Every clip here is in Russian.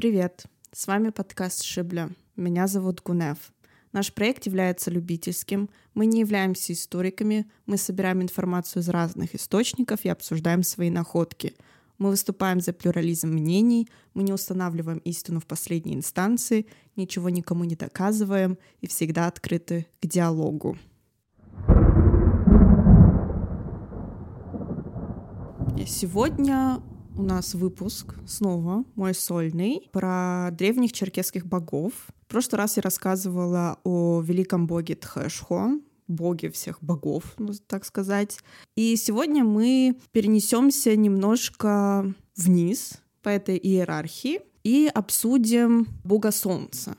Привет! С вами подкаст «Шибля». Меня зовут Гунев. Наш проект является любительским. Мы не являемся историками. Мы собираем информацию из разных источников и обсуждаем свои находки. Мы выступаем за плюрализм мнений. Мы не устанавливаем истину в последней инстанции, ничего никому не доказываем и всегда открыты к диалогу. Сегодня у нас выпуск снова, мой сольный, про древних черкесских богов. В прошлый раз я рассказывала о великом боге Тхэшхо, боге всех богов, так сказать. И сегодня мы перенесемся немножко вниз по этой иерархии и обсудим бога солнца.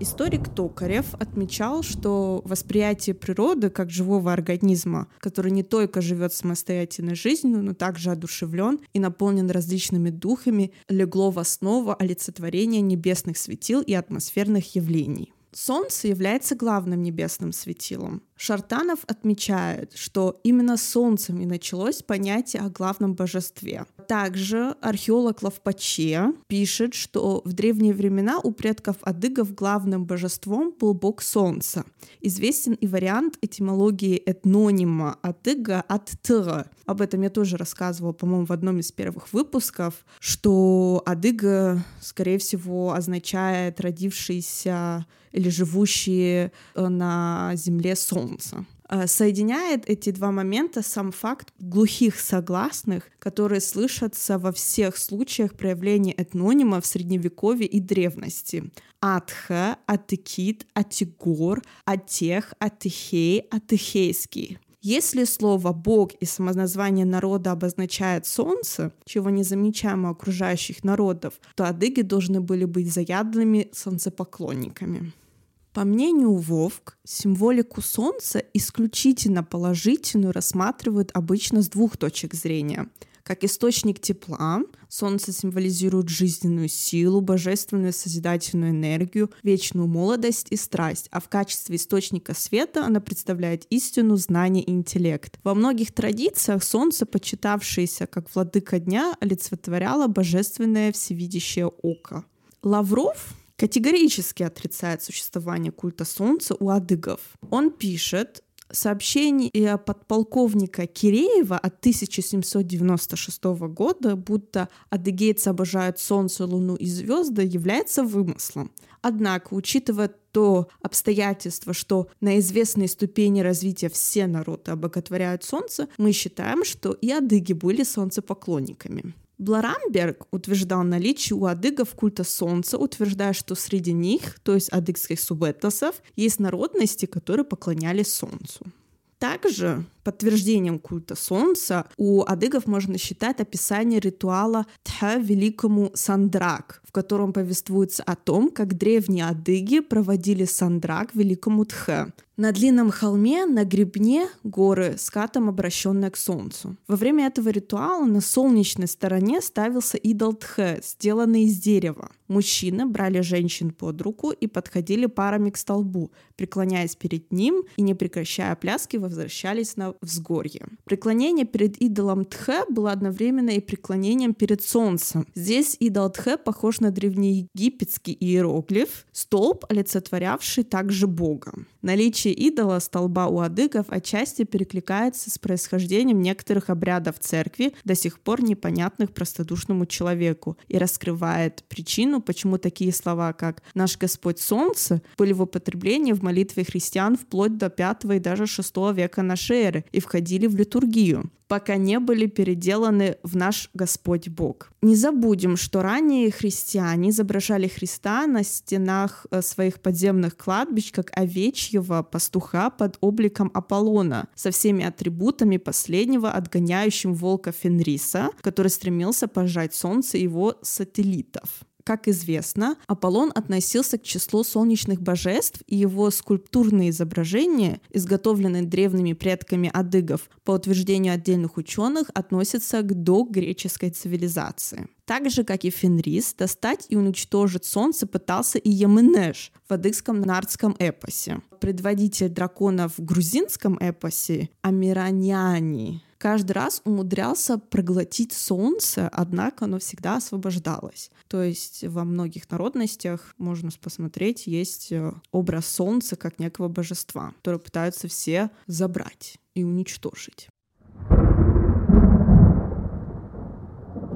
Историк Токарев отмечал, что восприятие природы как живого организма, который не только живет самостоятельной жизнью, но также одушевлен и наполнен различными духами, легло в основу олицетворения небесных светил и атмосферных явлений. Солнце является главным небесным светилом. Шартанов отмечает, что именно солнцем и началось понятие о главном божестве. Также археолог Лавпаче пишет, что в древние времена у предков адыгов главным божеством был бог солнца. Известен и вариант этимологии этнонима адыга от тыра. Об этом я тоже рассказывала, по-моему, в одном из первых выпусков, что адыга, скорее всего, означает родившийся или живущие э, на земле солнца. Э, соединяет эти два момента сам факт глухих согласных, которые слышатся во всех случаях проявления этнонима в Средневековье и древности. Атха, Атыкит, Атигор, Атех, Атыхей, Атыхейский. Если слово «бог» и самоназвание народа обозначает солнце, чего не замечаем у окружающих народов, то адыги должны были быть заядлыми солнцепоклонниками. По мнению Вовк, символику Солнца исключительно положительную рассматривают обычно с двух точек зрения. Как источник тепла, Солнце символизирует жизненную силу, божественную созидательную энергию, вечную молодость и страсть, а в качестве источника света оно представляет истину, знание и интеллект. Во многих традициях Солнце, почитавшееся как владыка дня, олицетворяло божественное всевидящее око. Лавров категорически отрицает существование культа солнца у адыгов. Он пишет, сообщение подполковника Киреева от 1796 года, будто адыгейцы обожают солнце, луну и звезды, является вымыслом. Однако, учитывая то обстоятельство, что на известной ступени развития все народы обоготворяют солнце, мы считаем, что и адыги были солнцепоклонниками. Бларамберг утверждал наличие у адыгов культа солнца, утверждая, что среди них, то есть адыгских субэтносов, есть народности, которые поклонялись солнцу. Также подтверждением культа солнца у адыгов можно считать описание ритуала Тха Великому Сандрак, в котором повествуется о том, как древние адыги проводили Сандрак Великому Тхе. На длинном холме, на гребне горы, скатом обращенная к солнцу. Во время этого ритуала на солнечной стороне ставился идол Тхе, сделанный из дерева. Мужчины брали женщин под руку и подходили парами к столбу, преклоняясь перед ним и, не прекращая пляски, возвращались на взгорье. Преклонение перед идолом Тхе было одновременно и преклонением перед солнцем. Здесь идол Тхе похож на древнеегипетский иероглиф, столб, олицетворявший также Бога. Наличие идола столба у адыгов отчасти перекликается с происхождением некоторых обрядов церкви, до сих пор непонятных простодушному человеку, и раскрывает причину, почему такие слова, как «наш Господь Солнце» были в употреблении в молитве христиан вплоть до 5 и даже 6 века нашей эры и входили в литургию пока не были переделаны в наш Господь Бог. Не забудем, что ранее христиане изображали Христа на стенах э, своих подземных кладбищ как овечьего пастуха под обликом Аполлона, со всеми атрибутами последнего, отгоняющим волка Фенриса, который стремился пожать солнце его сателлитов. Как известно, Аполлон относился к числу солнечных божеств, и его скульптурные изображения, изготовленные древними предками адыгов, по утверждению отдельных ученых, относятся к догреческой цивилизации. Так же, как и Фенрис, достать и уничтожить солнце пытался и Ямынеш в адыгском нардском эпосе. Предводитель драконов в грузинском эпосе Амираняни каждый раз умудрялся проглотить солнце, однако оно всегда освобождалось. То есть во многих народностях, можно посмотреть, есть э, образ солнца как некого божества, которое пытаются все забрать и уничтожить.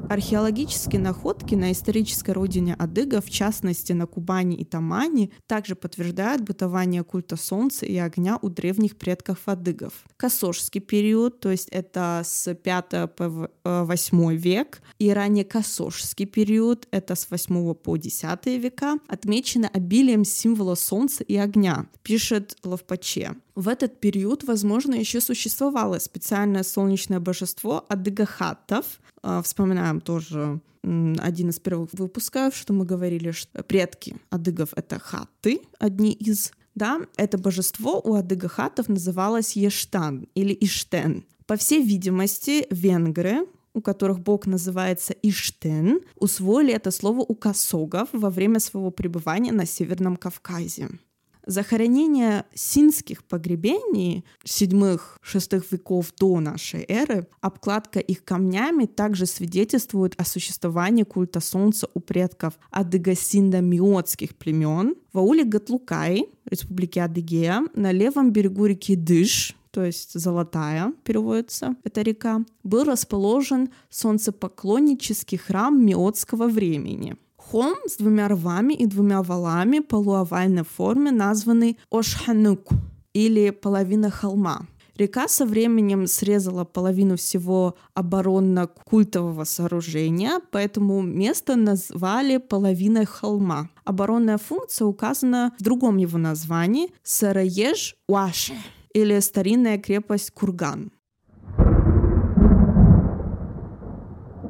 Археологические находки на исторической родине адыгов, в частности на Кубани и Тамани, также подтверждают бытование культа солнца и огня у древних предков адыгов. Косожский период, то есть это с 5 по 8 век, и ранее Косожский период, это с 8 по 10 века, отмечены обилием символа солнца и огня, пишет Ловпаче. В этот период, возможно, еще существовало специальное солнечное божество адыгахатов. А, вспоминаем тоже один из первых выпусков, что мы говорили, что предки адыгов — это хаты, одни из да, это божество у адыгахатов называлось Ештан или Иштен. По всей видимости, венгры, у которых бог называется Иштен, усвоили это слово у косогов во время своего пребывания на Северном Кавказе. Захоронения синских погребений седьмых-шестых веков до нашей эры, обкладка их камнями также свидетельствует о существовании культа солнца у предков адыгасиндо-миотских племен. В ауле Гатлукай, республике Адыгея, на левом берегу реки Дыш, то есть Золотая переводится эта река, был расположен солнцепоклоннический храм миотского времени — Холм с двумя рвами и двумя валами полуовальной формы, названный Ошханук или половина холма. Река со временем срезала половину всего оборонно-культового сооружения, поэтому место назвали половиной холма. Оборонная функция указана в другом его названии — Сараеж-Уаше или старинная крепость Курган.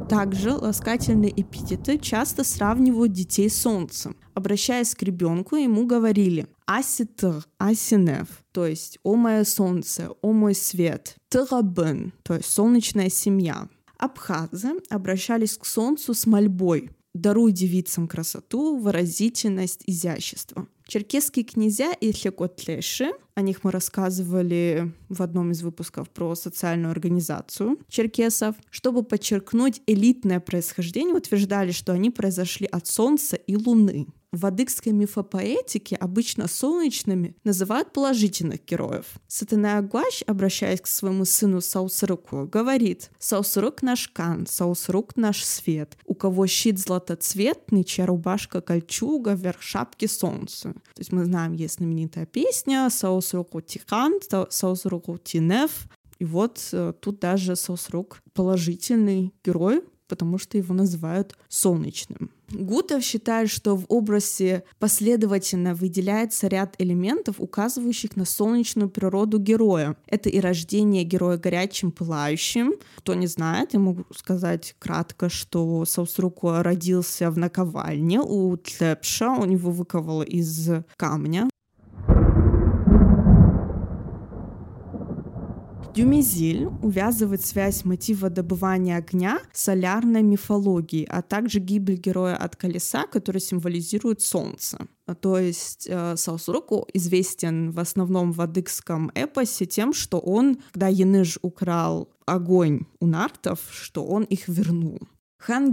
Также ласкательные эпитеты часто сравнивают детей с солнцем. Обращаясь к ребенку, ему говорили «аситр», «асинев», то есть «о мое солнце», «о мой свет», «тырабын», то есть «солнечная семья». Абхазы обращались к солнцу с мольбой «даруй девицам красоту, выразительность, изящество». Черкесские князья и хлекотлеши, о них мы рассказывали в одном из выпусков про социальную организацию черкесов, чтобы подчеркнуть элитное происхождение, утверждали, что они произошли от Солнца и Луны. В адыгской мифопоэтике обычно солнечными называют положительных героев. Сатана Агуаш, обращаясь к своему сыну Саусруку, говорит «Саусрук наш кан, Саусрук наш свет, у кого щит златоцветный, чья рубашка кольчуга, верх шапки солнца». То есть мы знаем, есть знаменитая песня «Саусруку тихан», «Саусруку тинев», и вот э, тут даже Саусрук положительный герой, потому что его называют солнечным. Гутов считает, что в образе последовательно выделяется ряд элементов, указывающих на солнечную природу героя. Это и рождение героя горячим, пылающим. Кто не знает, я могу сказать кратко, что Саусруко родился в наковальне у Тлепша, у него выковало из камня. Дюмезиль увязывает связь мотива добывания огня с солярной мифологией, а также гибель героя от колеса, который символизирует солнце. То есть э, известен в основном в адыгском эпосе тем, что он, когда Яныш украл огонь у нартов, что он их вернул. Хан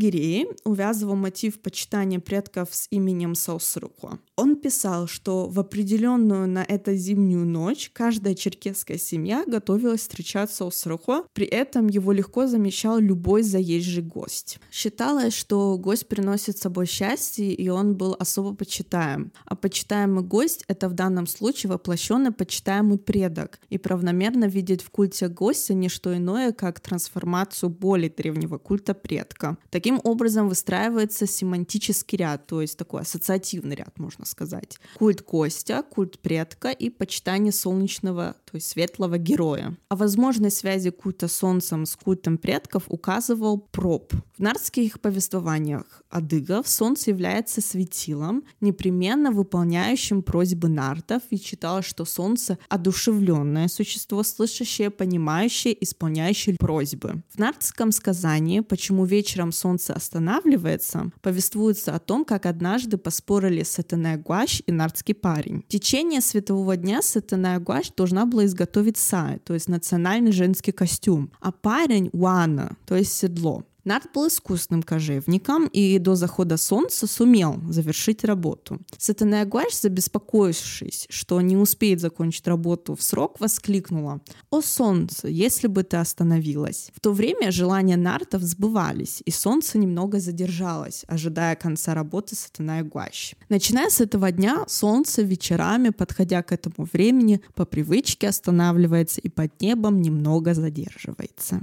увязывал мотив почитания предков с именем Саусруку. Он писал, что в определенную на это зимнюю ночь каждая черкесская семья готовилась встречать Саусруку, при этом его легко замечал любой заезжий гость. Считалось, что гость приносит с собой счастье, и он был особо почитаем. А почитаемый гость — это в данном случае воплощенный почитаемый предок, и правномерно видеть в культе гостя не что иное, как трансформацию более древнего культа предка. Таким образом выстраивается семантический ряд, то есть такой ассоциативный ряд, можно сказать. Культ гостя, культ предка и почитание солнечного, то светлого героя. О возможной связи культа солнцем с культом предков указывал Проб. В нардских повествованиях адыгов солнце является светилом, непременно выполняющим просьбы нартов, и считал, что солнце — одушевленное существо, слышащее, понимающее, исполняющее просьбы. В нардском сказании «Почему вечером солнце останавливается, повествуется о том, как однажды поспорили Сатана Гуаш и Нардский парень. В течение светового дня Сатана Гуаш должна была решила изготовить сай, то есть национальный женский костюм, а парень — уана, то есть седло. Нарт был искусным кожевником и до захода солнца сумел завершить работу. Сатана Гуаш, забеспокоившись, что не успеет закончить работу в срок, воскликнула «О солнце, если бы ты остановилась!» В то время желания Нартов сбывались, и солнце немного задержалось, ожидая конца работы Сатана Гуаш. Начиная с этого дня, солнце вечерами, подходя к этому времени, по привычке останавливается и под небом немного задерживается.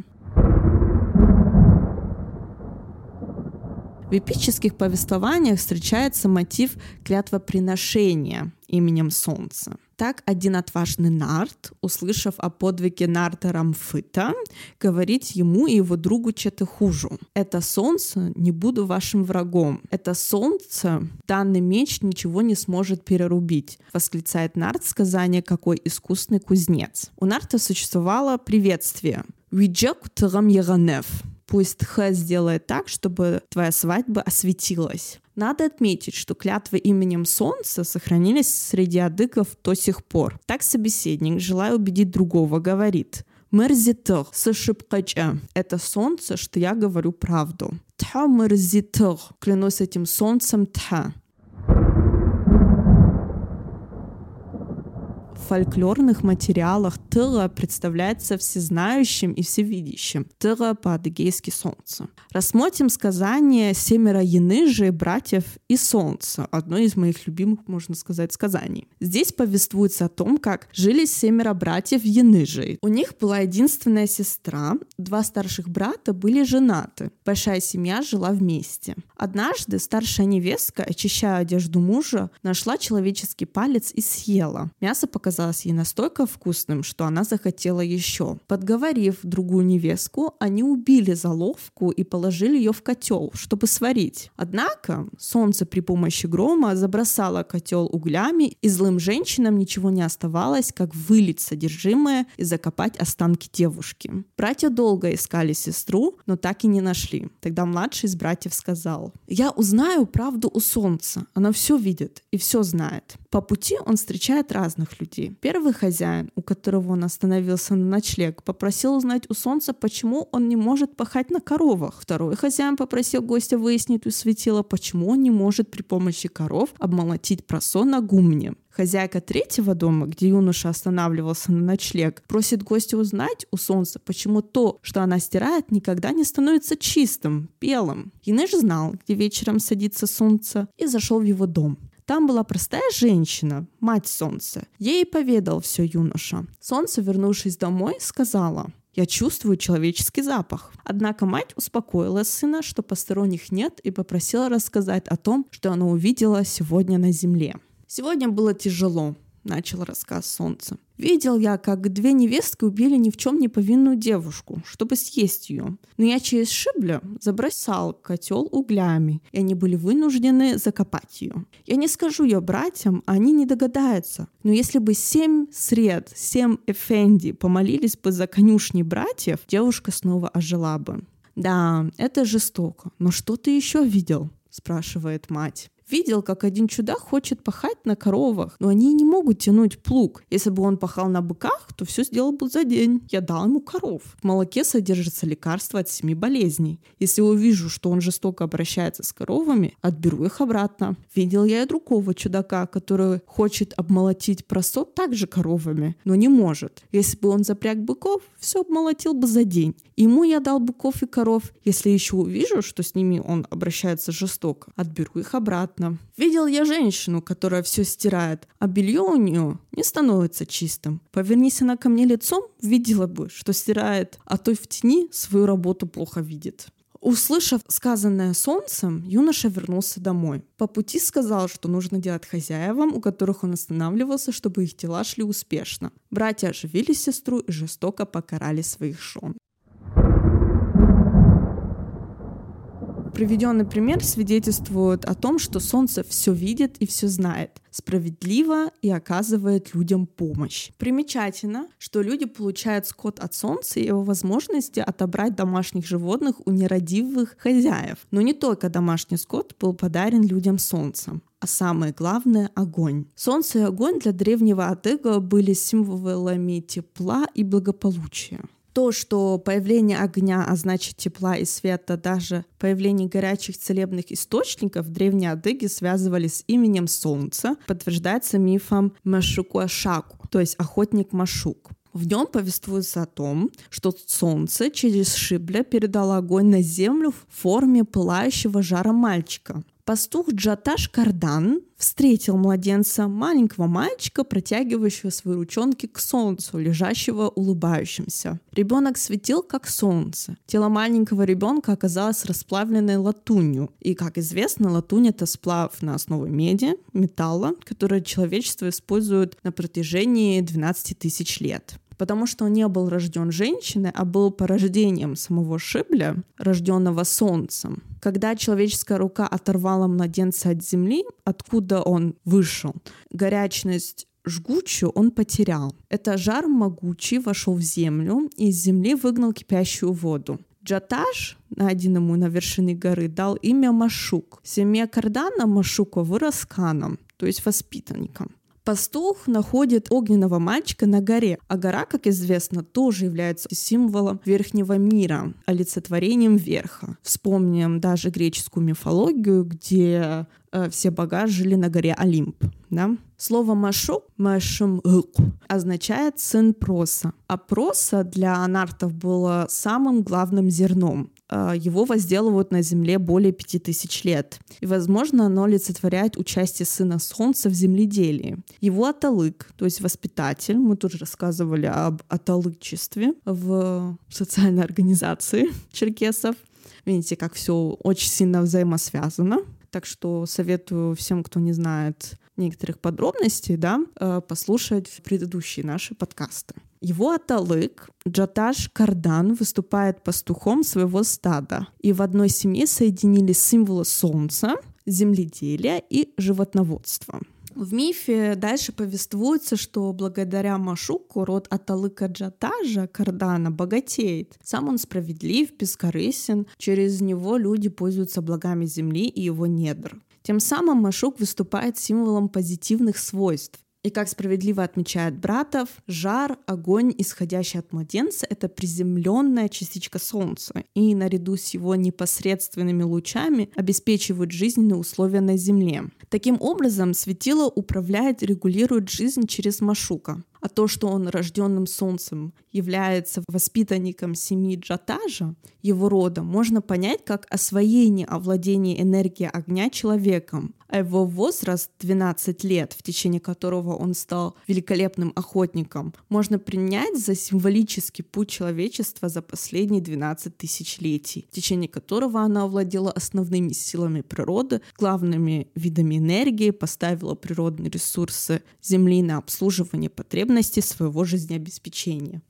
В эпических повествованиях встречается мотив клятвоприношения именем Солнца. Так один отважный Нарт, услышав о подвиге Нарта Рамфыта, говорит ему и его другу Четыхужу. «Это солнце не буду вашим врагом. Это солнце данный меч ничего не сможет перерубить», восклицает Нарт сказание «Какой искусный кузнец». У Нарта существовало приветствие «Виджак Тарам Яранев», Пусть Х сделает так, чтобы твоя свадьба осветилась. Надо отметить, что клятвы именем Солнца сохранились среди адыков до сих пор. Так собеседник, желая убедить другого, говорит Мерзитер, сашипкача. Это солнце, что я говорю правду. Тха мерзитер. Клянусь этим солнцем тха. Фольклорных материалах Тыра представляется всезнающим и всевидящим. Тыра по-адыгейски «солнце». Рассмотрим сказание «Семеро Яныжи, братьев и солнца», одно из моих любимых, можно сказать, сказаний. Здесь повествуется о том, как жили семеро братьев Яныжи. У них была единственная сестра, два старших брата были женаты. Большая семья жила вместе. Однажды старшая невестка, очищая одежду мужа, нашла человеческий палец и съела. Мясо показалось показалось ей настолько вкусным, что она захотела еще. Подговорив другую невестку, они убили заловку и положили ее в котел, чтобы сварить. Однако солнце при помощи грома забросало котел углями, и злым женщинам ничего не оставалось, как вылить содержимое и закопать останки девушки. Братья долго искали сестру, но так и не нашли. Тогда младший из братьев сказал, «Я узнаю правду у солнца. Она все видит и все знает». По пути он встречает разных людей. Первый хозяин, у которого он остановился на ночлег, попросил узнать у солнца, почему он не может пахать на коровах. Второй хозяин попросил гостя выяснить у светила, почему он не может при помощи коров обмолотить просо на гумне. Хозяйка третьего дома, где юноша останавливался на ночлег, просит гостя узнать у солнца, почему то, что она стирает, никогда не становится чистым, белым. Иныш знал, где вечером садится солнце, и зашел в его дом. Там была простая женщина, мать солнца. Ей поведал все юноша. Солнце, вернувшись домой, сказала, я чувствую человеческий запах. Однако мать успокоила сына, что посторонних нет, и попросила рассказать о том, что она увидела сегодня на земле. Сегодня было тяжело. — начал рассказ солнца. «Видел я, как две невестки убили ни в чем не повинную девушку, чтобы съесть ее. Но я через шибля забросал котел углями, и они были вынуждены закопать ее. Я не скажу ее братьям, они не догадаются. Но если бы семь сред, семь эфенди помолились бы за конюшни братьев, девушка снова ожила бы. Да, это жестоко, но что ты еще видел?» — спрашивает мать. Видел, как один чудак хочет пахать на коровах, но они не могут тянуть плуг. Если бы он пахал на быках, то все сделал бы за день. Я дал ему коров. В молоке содержится лекарство от семи болезней. Если увижу, что он жестоко обращается с коровами, отберу их обратно. Видел я и другого чудака, который хочет обмолотить просот также коровами, но не может. Если бы он запряг быков, все обмолотил бы за день. Ему я дал быков и коров. Если еще увижу, что с ними он обращается жестоко, отберу их обратно понятно. Видел я женщину, которая все стирает, а белье у нее не становится чистым. Повернись она ко мне лицом, видела бы, что стирает, а то в тени свою работу плохо видит. Услышав сказанное солнцем, юноша вернулся домой. По пути сказал, что нужно делать хозяевам, у которых он останавливался, чтобы их дела шли успешно. Братья оживили сестру и жестоко покарали своих жен. Приведенный пример свидетельствует о том, что Солнце все видит и все знает, справедливо и оказывает людям помощь. Примечательно, что люди получают скот от Солнца и его возможности отобрать домашних животных у нерадивых хозяев. Но не только домашний скот был подарен людям Солнцем. а самое главное — огонь. Солнце и огонь для древнего адыга были символами тепла и благополучия. То, что появление огня, а значит тепла и света, даже появление горячих целебных источников в древней Адыге связывали с именем Солнца, подтверждается мифом Машукуашаку, то есть охотник Машук. В нем повествуется о том, что солнце через Шибля передало огонь на землю в форме пылающего жара мальчика. Пастух Джаташ Кардан встретил младенца, маленького мальчика, протягивающего свои ручонки к солнцу, лежащего улыбающимся. Ребенок светил, как солнце. Тело маленького ребенка оказалось расплавленной латунью. И, как известно, латунь — это сплав на основе меди, металла, который человечество использует на протяжении 12 тысяч лет потому что он не был рожден женщиной, а был порождением самого Шибля, рожденного солнцем. Когда человеческая рука оторвала младенца от земли, откуда он вышел, горячность жгучую он потерял. Это жар могучий вошел в землю и из земли выгнал кипящую воду. Джаташ, найденному на вершине горы, дал имя Машук. Семья Кардана Машука вырос каном, то есть воспитанником. Пастух находит огненного мальчика на горе, а гора, как известно, тоже является символом верхнего мира, олицетворением верха. Вспомним даже греческую мифологию, где э, все бога жили на горе Олимп. Да? Слово «машу» «машум означает «сын проса», а проса для анартов было самым главным зерном. А, его возделывают на Земле более пяти тысяч лет. И, возможно, оно олицетворяет участие Сына Солнца в земледелии. Его аталык, то есть воспитатель, мы тоже рассказывали об аталычестве в социальной организации черкесов. Видите, как все очень сильно взаимосвязано. Так что советую всем, кто не знает некоторых подробностей, да, э, послушать предыдущие наши подкасты. Его аталык Джаташ Кардан выступает пастухом своего стада, и в одной семье соединились символы солнца, земледелия и животноводства. В мифе дальше повествуется, что благодаря Машуку род Аталыка Джатажа Кардана богатеет. Сам он справедлив, бескорыстен, через него люди пользуются благами земли и его недр. Тем самым Машук выступает символом позитивных свойств. И как справедливо отмечает Братов, жар, огонь, исходящий от младенца, это приземленная частичка Солнца, и наряду с его непосредственными лучами обеспечивают жизненные условия на Земле. Таким образом, светило управляет, регулирует жизнь через Машука а то, что он рожденным солнцем является воспитанником семьи Джатажа, его рода, можно понять как освоение овладения энергией огня человеком, а его возраст 12 лет, в течение которого он стал великолепным охотником, можно принять за символический путь человечества за последние 12 тысячелетий, в течение которого она овладела основными силами природы, главными видами энергии, поставила природные ресурсы Земли на обслуживание потребностей потребности своего жизнеобеспечения.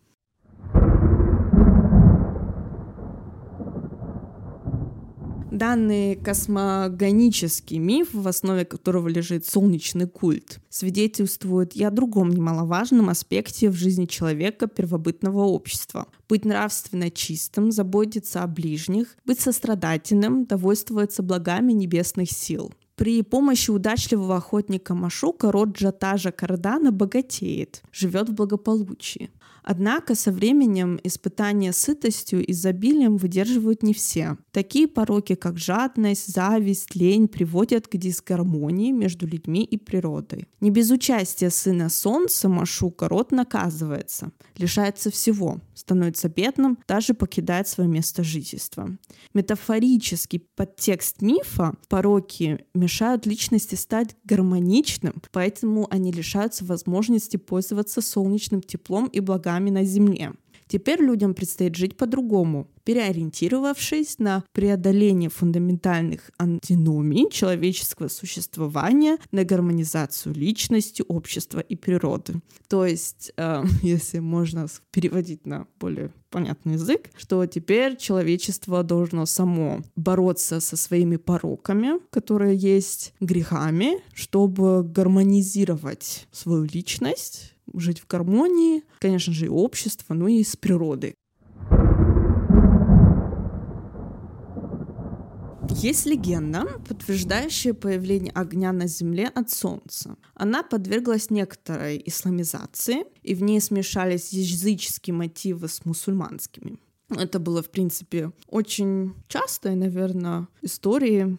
Данный космогонический миф, в основе которого лежит солнечный культ, свидетельствует и о другом немаловажном аспекте в жизни человека первобытного общества. Быть нравственно чистым, заботиться о ближних, быть сострадательным, довольствоваться благами небесных сил. При помощи удачливого охотника Машука род Джатажа Кардана богатеет, живет в благополучии. Однако со временем испытания сытостью и изобилием выдерживают не все. Такие пороки, как жадность, зависть, лень приводят к дисгармонии между людьми и природой. Не без участия сына солнца Машука род наказывается, лишается всего, становится бедным, даже покидает свое место жительства. Метафорический подтекст мифа пороки мешают личности стать гармоничным, поэтому они лишаются возможности пользоваться солнечным теплом и благами врагами на земле. Теперь людям предстоит жить по-другому, переориентировавшись на преодоление фундаментальных антиномий человеческого существования, на гармонизацию личности, общества и природы. То есть, э, если можно переводить на более понятный язык, что теперь человечество должно само бороться со своими пороками, которые есть грехами, чтобы гармонизировать свою личность, жить в гармонии, конечно же, и общество, ну и с природой. Есть легенда, подтверждающая появление огня на Земле от Солнца. Она подверглась некоторой исламизации, и в ней смешались языческие мотивы с мусульманскими. Это было, в принципе, очень часто, наверное, истории.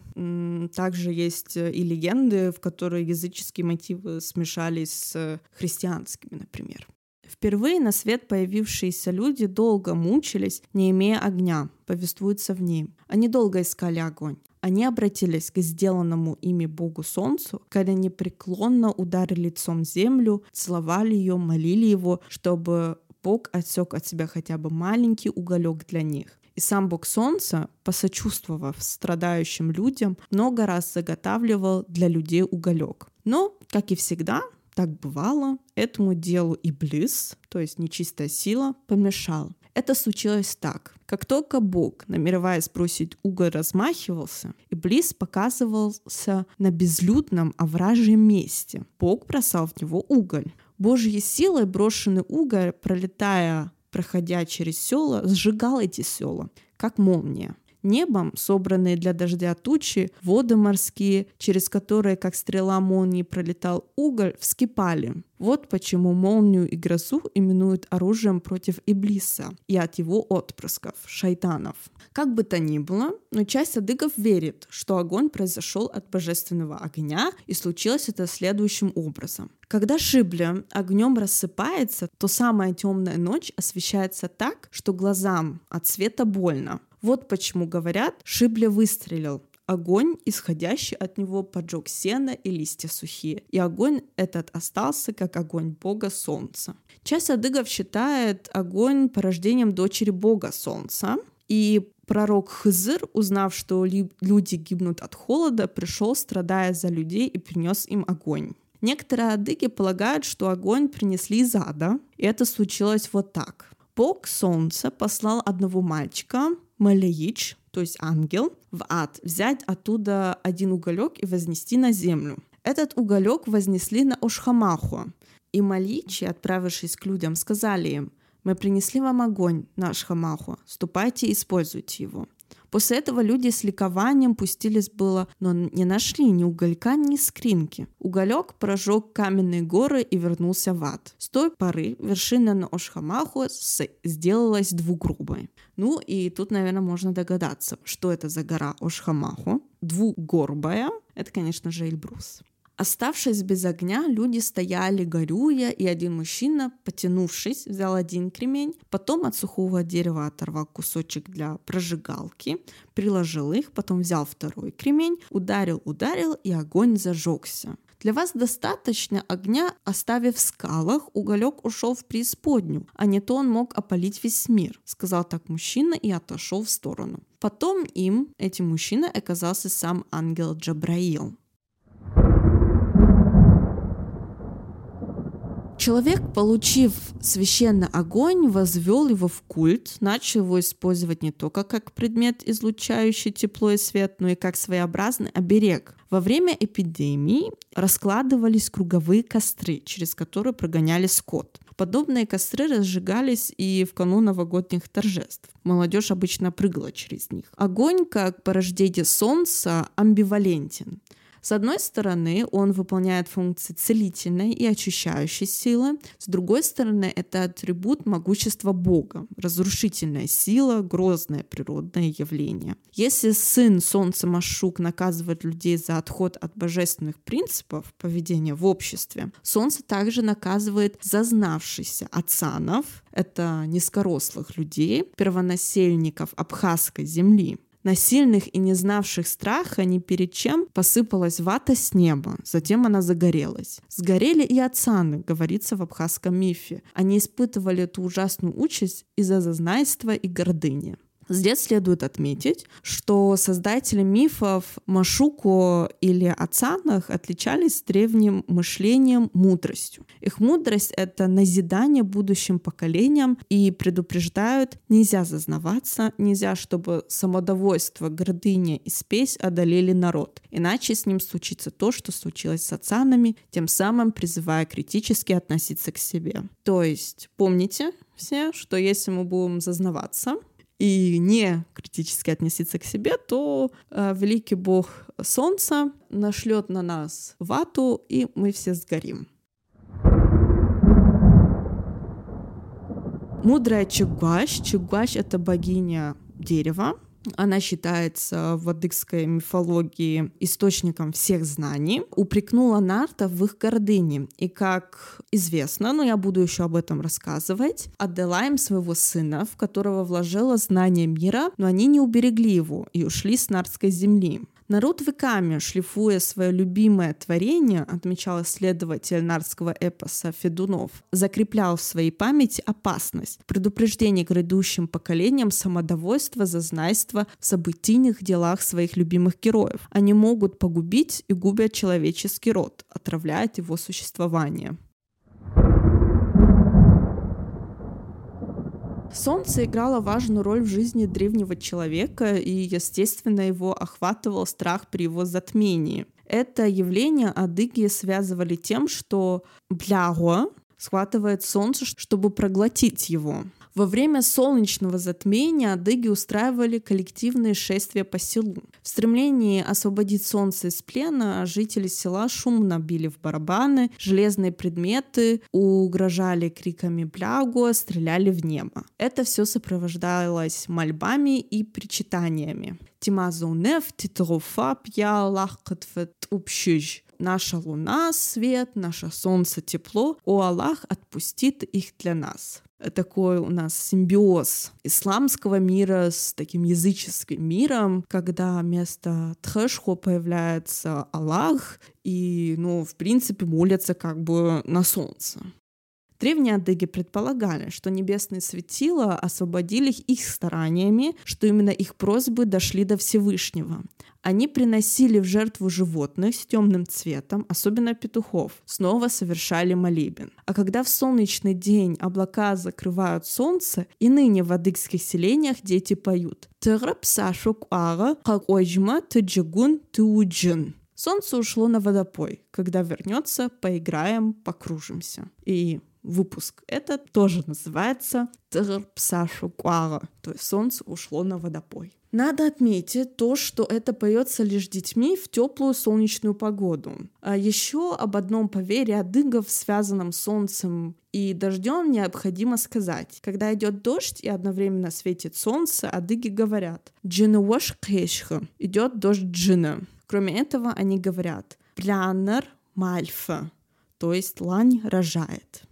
Также есть и легенды, в которые языческие мотивы смешались с христианскими, например. Впервые на свет появившиеся люди долго мучились, не имея огня, повествуется в ней. Они долго искали огонь. Они обратились к сделанному ими Богу Солнцу, когда непреклонно ударили лицом землю, целовали ее, молили его, чтобы Бог отсек от себя хотя бы маленький уголек для них. И сам Бог Солнца, посочувствовав страдающим людям, много раз заготавливал для людей уголек. Но, как и всегда, так бывало, этому делу и близ, то есть нечистая сила, помешал. Это случилось так. Как только Бог, намереваясь бросить уголь, размахивался, Иблис показывался на безлюдном овражьем месте. Бог бросал в него уголь. Божьей силой брошенный уголь, пролетая, проходя через села, сжигал эти села, как молния. Небом собранные для дождя тучи, воды морские, через которые, как стрела молнии, пролетал уголь, вскипали. Вот почему молнию и грозу именуют оружием против Иблиса и от его отпрысков, шайтанов. Как бы то ни было, но часть адыгов верит, что огонь произошел от божественного огня, и случилось это следующим образом. Когда шибля огнем рассыпается, то самая темная ночь освещается так, что глазам от света больно. Вот почему говорят, Шибля выстрелил. Огонь, исходящий от него, поджег сено и листья сухие. И огонь этот остался, как огонь бога солнца. Часть адыгов считает огонь порождением дочери бога солнца. И пророк Хызыр, узнав, что люди гибнут от холода, пришел, страдая за людей, и принес им огонь. Некоторые адыги полагают, что огонь принесли из ада, и это случилось вот так. Бог Солнца послал одного мальчика, Малеич, то есть ангел, в ад, взять оттуда один уголек и вознести на землю. Этот уголек вознесли на Ошхамаху, и Маличи, отправившись к людям, сказали им, «Мы принесли вам огонь на Ашхамаху, ступайте и используйте его». После этого люди с ликованием пустились было, но не нашли ни уголька, ни скринки. Уголек прожег каменные горы и вернулся в ад. С той поры вершина на Ошхамаху сделалась двугрубой. Ну и тут, наверное, можно догадаться, что это за гора Ошхамаху. Двугорбая — это, конечно же, Эльбрус. Оставшись без огня, люди стояли, горюя, и один мужчина, потянувшись, взял один кремень, потом от сухого дерева оторвал кусочек для прожигалки, приложил их, потом взял второй кремень, ударил, ударил, и огонь зажегся. Для вас достаточно огня, оставив в скалах, уголек ушел в преисподнюю, а не то он мог опалить весь мир, сказал так мужчина и отошел в сторону. Потом им, этим мужчиной, оказался сам ангел Джабраил. Человек, получив священный огонь, возвел его в культ, начал его использовать не только как предмет, излучающий тепло и свет, но и как своеобразный оберег. Во время эпидемии раскладывались круговые костры, через которые прогоняли скот. Подобные костры разжигались и в канун новогодних торжеств. Молодежь обычно прыгала через них. Огонь, как порождение солнца, амбивалентен. С одной стороны, он выполняет функции целительной и очищающей силы, с другой стороны, это атрибут могущества Бога, разрушительная сила, грозное природное явление. Если сын солнца Машук наказывает людей за отход от божественных принципов поведения в обществе, солнце также наказывает зазнавшихся отцанов, это низкорослых людей, первонасельников абхазской земли. На сильных и не знавших страха ни перед чем посыпалась вата с неба, затем она загорелась. Сгорели и отцаны, говорится в абхазском мифе. Они испытывали эту ужасную участь из-за зазнайства и гордыни. Здесь следует отметить, что создатели мифов Машуко или Ацанах отличались древним мышлением, мудростью. Их мудрость — это назидание будущим поколениям и предупреждают, нельзя зазнаваться, нельзя, чтобы самодовольство, гордыня и спесь одолели народ. Иначе с ним случится то, что случилось с Ацанами, тем самым призывая критически относиться к себе. То есть помните все, что если мы будем зазнаваться, и не критически относиться к себе, то э, великий бог солнца нашлет на нас вату, и мы все сгорим. Мудрая Чугуаш. Чугуаш — это богиня дерева, она считается в адыгской мифологии источником всех знаний, упрекнула нартов в их гордыне. И как известно, но я буду еще об этом рассказывать, отдала им своего сына, в которого вложила знание мира, но они не уберегли его и ушли с нартской земли. Народ веками, шлифуя свое любимое творение, отмечал исследователь нарского эпоса Федунов, закреплял в своей памяти опасность, предупреждение грядущим поколениям самодовольства, зазнайства в событийных делах своих любимых героев. Они могут погубить и губят человеческий род, отравляют его существование. Солнце играло важную роль в жизни древнего человека, и, естественно, его охватывал страх при его затмении. Это явление адыги связывали тем, что бляго схватывает солнце, чтобы проглотить его. Во время солнечного затмения адыги устраивали коллективные шествия по селу. В стремлении освободить солнце из плена жители села шумно били в барабаны, железные предметы, угрожали криками «бляго», стреляли в небо. Это все сопровождалось мольбами и причитаниями. Тимазунев, титруфа, пья, лахкатфет, упщиж наша луна — свет, наше солнце — тепло, о Аллах отпустит их для нас такой у нас симбиоз исламского мира с таким языческим миром, когда вместо Тхэшхо появляется Аллах, и, ну, в принципе, молятся как бы на солнце. Древние адыги предполагали, что небесные светила освободили их стараниями, что именно их просьбы дошли до Всевышнего. Они приносили в жертву животных с темным цветом, особенно петухов, снова совершали молебен. А когда в солнечный день облака закрывают солнце, и ныне в адыгских селениях дети поют Солнце ушло на водопой. Когда вернется, поиграем, покружимся. И выпуск. Это тоже называется Псашукуара, то есть солнце ушло на водопой. Надо отметить то, что это поется лишь детьми в теплую солнечную погоду. А еще об одном поверье адыгов, связанном с солнцем и дождем, необходимо сказать. Когда идет дождь и одновременно светит солнце, адыги говорят «Джинуаш кешха» — идет дождь джина. Кроме этого, они говорят «Плянер мальфа», то есть лань рожает.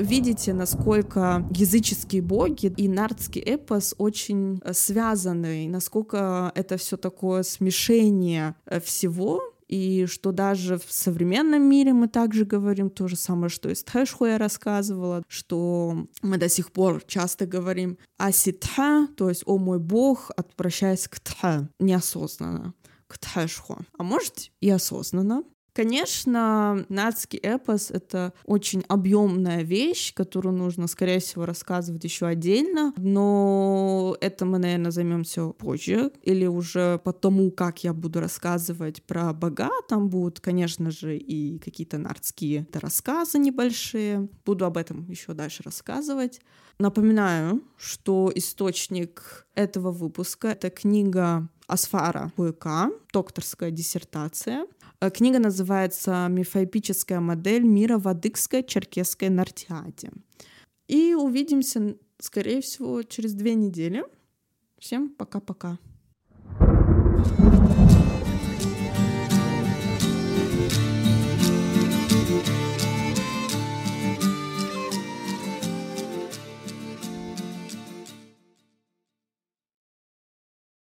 Видите, насколько языческие боги и нардский эпос очень э, связаны, и насколько это все такое смешение э, всего, и что даже в современном мире мы также говорим то же самое, что из Тхэшху я рассказывала, что мы до сих пор часто говорим «аситха», то есть «о мой бог», обращаясь к «тха» неосознанно к Тхэшху. А может и осознанно. Конечно, нацкий эпос — это очень объемная вещь, которую нужно, скорее всего, рассказывать еще отдельно, но это мы, наверное, займемся позже, или уже по тому, как я буду рассказывать про бога, там будут, конечно же, и какие-то нардские рассказы небольшие. Буду об этом еще дальше рассказывать. Напоминаю, что источник этого выпуска — это книга Асфара Буйка, докторская диссертация — книга называется «Мифоэпическая модель мира в адыгской черкесской нартиаде». И увидимся, скорее всего, через две недели. Всем пока-пока.